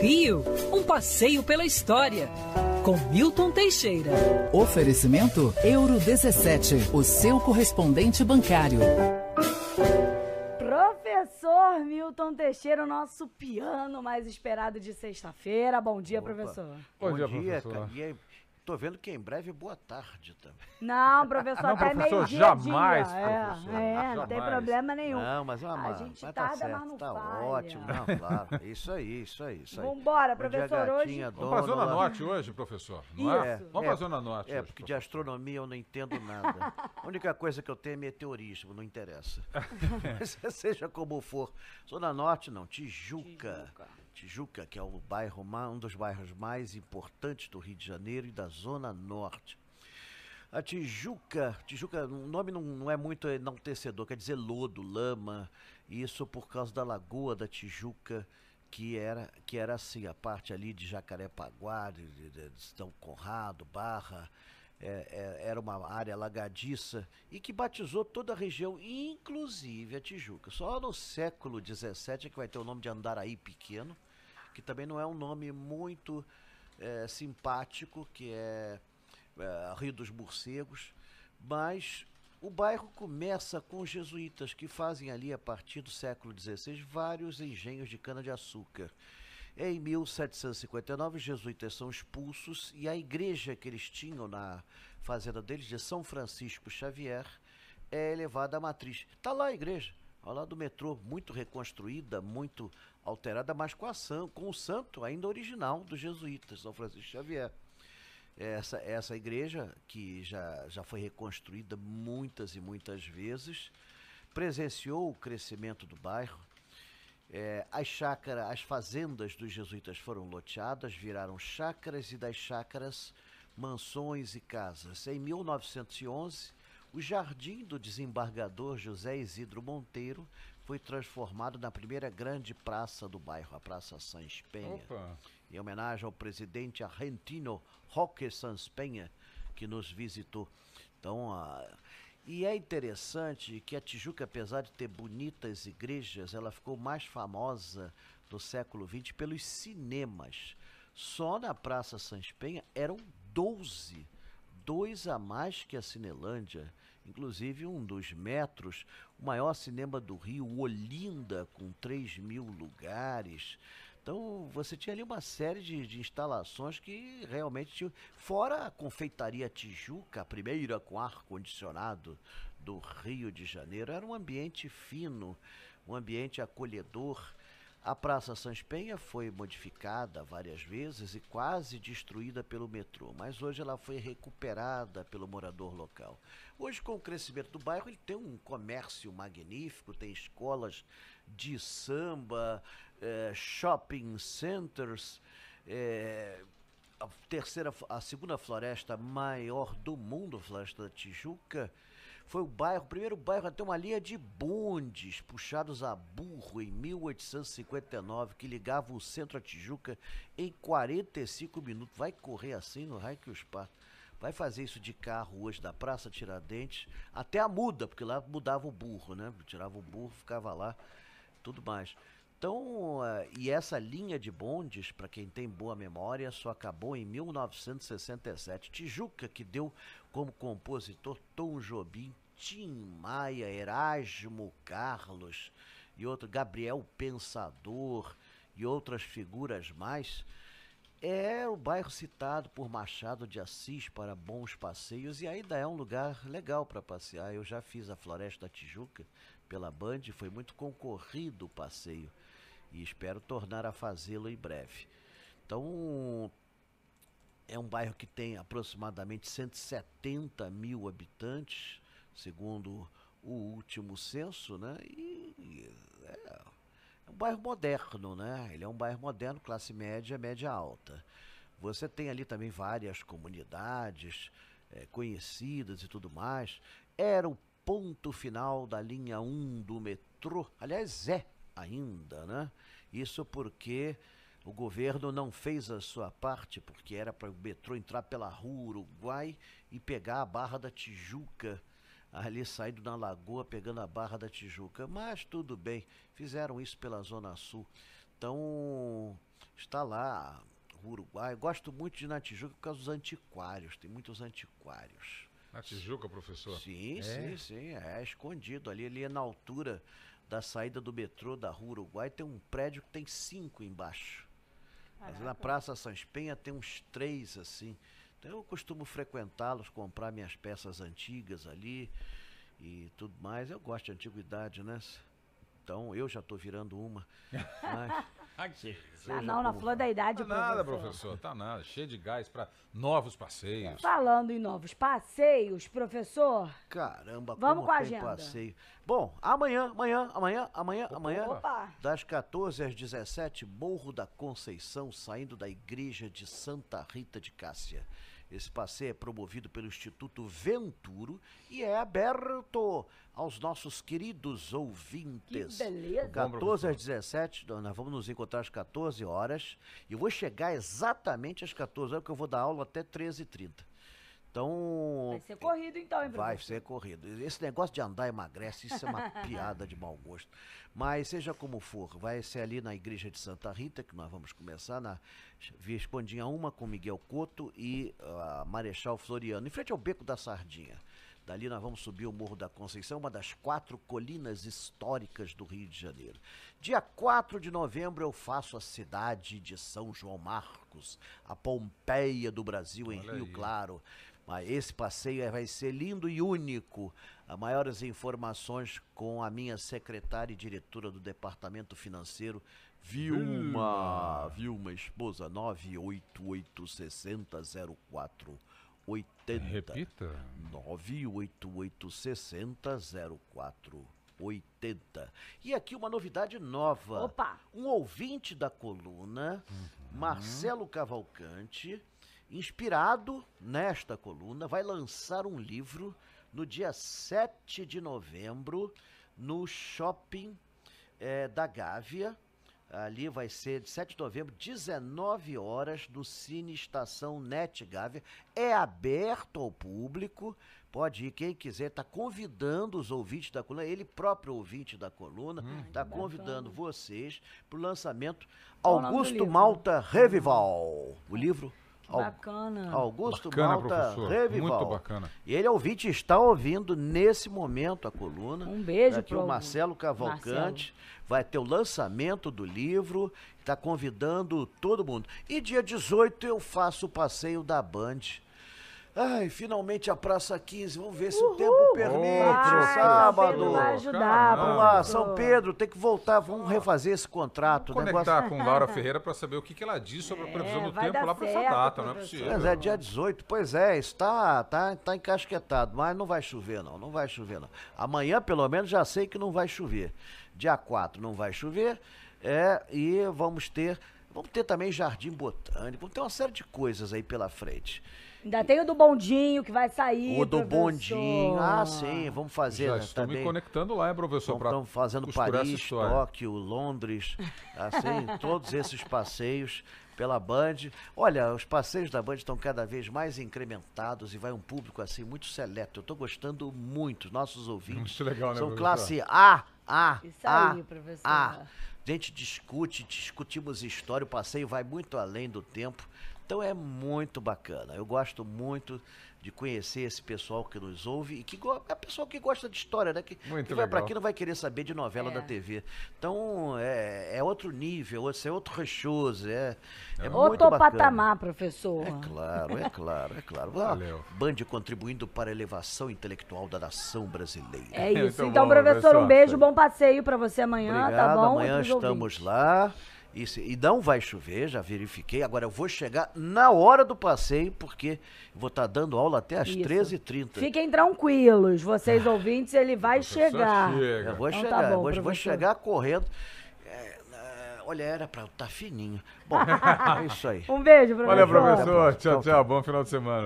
Rio, um passeio pela história. Com Milton Teixeira. Oferecimento Euro 17, o seu correspondente bancário. Professor Milton Teixeira, o nosso piano mais esperado de sexta-feira. Bom dia, Opa. professor. Bom, Bom dia, dia, professor. cara. Tô vendo que em breve boa tarde também. Não, professor, Não, até professor, meio-dia. jamais, dia. É, professor, é, não tem problema nenhum. Não, mas é uma A gente mas tarda, tá certo, mas não tá falha. ótimo. Não, claro. Isso aí, isso aí, isso aí. Vambora, professor, hoje- Vamos pra Zona. Norte hoje, professor, não é? Isso. Vamos pra Zona Norte É, hoje, porque de professor. astronomia eu não entendo nada. A única coisa que eu tenho é meteorismo, não interessa. Mas seja como for. Zona Norte não, Tijuca. Tijuca, que é o bairro, um dos bairros mais importantes do Rio de Janeiro e da Zona Norte. A Tijuca, Tijuca, o nome não, não é muito enaltecedor, quer dizer lodo, lama, isso por causa da lagoa da Tijuca, que era, que era assim, a parte ali de Jacarepaguá, de, de, de São Conrado, Barra, é, é, era uma área alagadiça e que batizou toda a região, inclusive a Tijuca. Só no século XVII é que vai ter o nome de Andaraí Pequeno, que também não é um nome muito é, simpático, que é, é, Rio dos Morcegos, mas o bairro começa com os jesuítas, que fazem ali, a partir do século XVI, vários engenhos de cana-de-açúcar. Em 1759, os jesuítas são expulsos e a igreja que eles tinham na fazenda deles, de São Francisco Xavier, é elevada à matriz. Está lá a igreja, ao lado do metrô, muito reconstruída, muito alterada, mas com a com o santo ainda original dos jesuítas, São Francisco Xavier. Essa, essa igreja, que já, já foi reconstruída muitas e muitas vezes, presenciou o crescimento do bairro. É, as chácaras, as fazendas dos jesuítas foram loteadas, viraram chácaras e das chácaras mansões e casas. Em 1911, o jardim do desembargador José Isidro Monteiro foi transformado na primeira grande praça do bairro, a Praça Sans Penha Opa, em homenagem ao presidente argentino Roque Sanz Penha, que nos visitou. Então, a- e é interessante que a Tijuca, apesar de ter bonitas igrejas, ela ficou mais famosa no século XX pelos cinemas. Só na Praça Sans Penha eram 12, dois a mais que a Cinelândia. Inclusive um dos metros, o maior cinema do Rio, Olinda, com 3 mil lugares. Então você tinha ali uma série de, de instalações que realmente tinham. Fora a confeitaria Tijuca, a primeira com ar-condicionado do Rio de Janeiro, era um ambiente fino, um ambiente acolhedor. A Praça Sans Penha foi modificada várias vezes e quase destruída pelo metrô, mas hoje ela foi recuperada pelo morador local. Hoje, com o crescimento do bairro, ele tem um comércio magnífico, tem escolas de samba, eh, shopping centers, eh, a terceira, a segunda floresta maior do mundo, Floresta da Tijuca, foi o bairro, o primeiro bairro a ter uma linha de bondes puxados a burro em 1859, que ligava o centro a Tijuca em 45 minutos. Vai correr assim no raio que os. Vai fazer isso de carro hoje da Praça Tiradentes até a muda, porque lá mudava o burro, né? Tirava o burro, ficava lá, tudo mais. Então, eh, e essa linha de bondes, para quem tem boa memória, só acabou em 1967. Tijuca, que deu como compositor Tom Jobim, Tim Maia, Erasmo Carlos e outro Gabriel Pensador e outras figuras mais. É o bairro citado por Machado de Assis para bons passeios e ainda é um lugar legal para passear. Eu já fiz a Floresta Tijuca pela Band, foi muito concorrido o passeio e espero tornar a fazê-lo em breve. Então, é um bairro que tem aproximadamente 170 mil habitantes, segundo o último censo, né? E é, é um bairro moderno, né? Ele é um bairro moderno, classe média, média alta. Você tem ali também várias comunidades eh, conhecidas e tudo mais. Era o ponto final da linha 1 do metrô. Aliás, é ainda, né? Isso porque o governo não fez a sua parte, porque era para o metrô entrar pela rua Uruguai e pegar a Barra da Tijuca ali saindo na lagoa pegando a Barra da Tijuca. Mas tudo bem, fizeram isso pela Zona Sul. Então, está lá Uruguai. Gosto muito de ir na Tijuca por causa dos antiquários. Tem muitos antiquários. Na Tijuca, professor. Sim, É? sim, sim. É escondido. Ali, ali é na altura da saída do metrô da Rua Uruguai. Tem um prédio que tem cinco embaixo. Mas na Praça Sans Penha tem uns três assim. Então eu costumo frequentá-los, comprar minhas peças antigas ali e tudo mais. Eu gosto de antiguidade, né? Então eu já estou virando uma. Mas Aqui. Seja não, na flor da idade, Tá nada, professor. professor. Tá nada. Cheio de gás para novos passeios. Falando em novos passeios, professor. Caramba, Vamos como com a tem agenda. passeio. Bom, amanhã, amanhã, amanhã, amanhã, amanhã, Opa. das 14 às 17, Morro da Conceição, saindo da igreja de Santa Rita de Cássia. Esse passeio é promovido pelo Instituto Venturo e é aberto aos nossos queridos ouvintes. Que beleza. 14 às 17, nós vamos nos encontrar às 14 horas. E eu vou chegar exatamente às 14 horas, porque eu vou dar aula até 13h30. Então. Vai ser corrido então, hein, Vai professor? ser corrido. Esse negócio de andar emagrece, isso é uma piada de mau gosto. Mas seja como for, vai ser ali na igreja de Santa Rita, que nós vamos começar na Viscondinha 1 com Miguel Couto e a Marechal Floriano, em frente ao Beco da Sardinha. Dali nós vamos subir o Morro da Conceição, uma das quatro colinas históricas do Rio de Janeiro. Dia 4 de novembro eu faço a cidade de São João Marcos, a Pompeia do Brasil em Olha Rio aí. Claro. Mas esse passeio vai ser lindo e único. Há maiores informações com a minha secretária e diretora do Departamento Financeiro, Vilma. Vilma, esposa, 988 60 04 80. Repita. 988 60 04 80. E aqui uma novidade nova. Opa. Um ouvinte da coluna, Marcelo Cavalcante, inspirado nesta coluna, vai lançar um livro no dia 7 de novembro no shopping eh, da Gávea. Ali vai ser de 7 de novembro, 19 horas, no Cine Estação Net Gávea. É aberto ao público. Pode ir, quem quiser, está convidando os ouvintes da coluna, ele próprio ouvinte da coluna, está convidando vocês para o lançamento do Augusto? Malta Revival. O livro Bacana. Augusto Bacana, Malta professor. Revival. Muito bacana. E ele, ouvinte, está ouvindo nesse momento a coluna. Um beijo Aqui o Marcelo Cavalcante. Vai ter o lançamento do livro. Está convidando todo mundo. E dia 18 eu faço o passeio da Band. Ai, finalmente a Praça 15. Vamos ver se o tempo permite. Vai, sábado. Ajudar. Vamos lá. São Pedro, tem que voltar. Vamos refazer esse contrato. O Conectar negócio- com Laura Ferreira para saber o que, que ela diz sobre a previsão É, do vai tempo lá para essa data. Não é possível. Mas é dia 18, pois é, está tá, tá encasquetado, mas não vai chover não, não vai chover não. Amanhã, pelo menos, já sei que não vai chover. Dia 4 não vai chover, é, e vamos ter, vamos ter também jardim botânico, vamos ter uma série de coisas aí pela frente. Ainda tem o do bondinho que vai sair. o do professor. bondinho, ah sim, vamos fazer Já né, estou me também. conectando lá, hein, professor, Estamos fazendo Paris. Tóquio, Londres, assim, todos esses passeios pela Band. Olha, os passeios da Band estão cada vez mais incrementados e vai um público assim muito seleto. Eu estou gostando muito, nossos ouvintes. Muito legal, né, São professor? classe A, A, Isso A, aí, professor. A. A gente discute, discutimos história, o passeio vai muito além do tempo. Então é muito bacana. Eu gosto muito de conhecer esse pessoal que nos ouve e que é pessoal que gosta de história, né? Que, Muito que vai para aqui não vai querer saber de novela É. da TV. Então é, é outro nível, é outro rechoso, é, é muito Outro bacana. patamar, professor. É claro, é claro, é claro. Valeu. Band contribuindo para a elevação intelectual da nação brasileira. É isso. Então, bom, professor, professor. um beijo, bom passeio pra você amanhã, Obrigado, tá bom? amanhã estamos ouvintes. lá. E, se- e não vai chover, já verifiquei. Agora eu vou chegar na hora do passeio, porque vou estar dando aula até às Isso. 13h30. Fiquem tranquilos, vocês ouvintes, ele vai chegar. chega. Eu vou Então tá chegar, bom, vou, vou chegar correndo. É, é, olha, era pra eu estar fininho. Bom, é isso aí. Um beijo, professor. Valeu, professor. Tchau, tchau. Bom final de semana.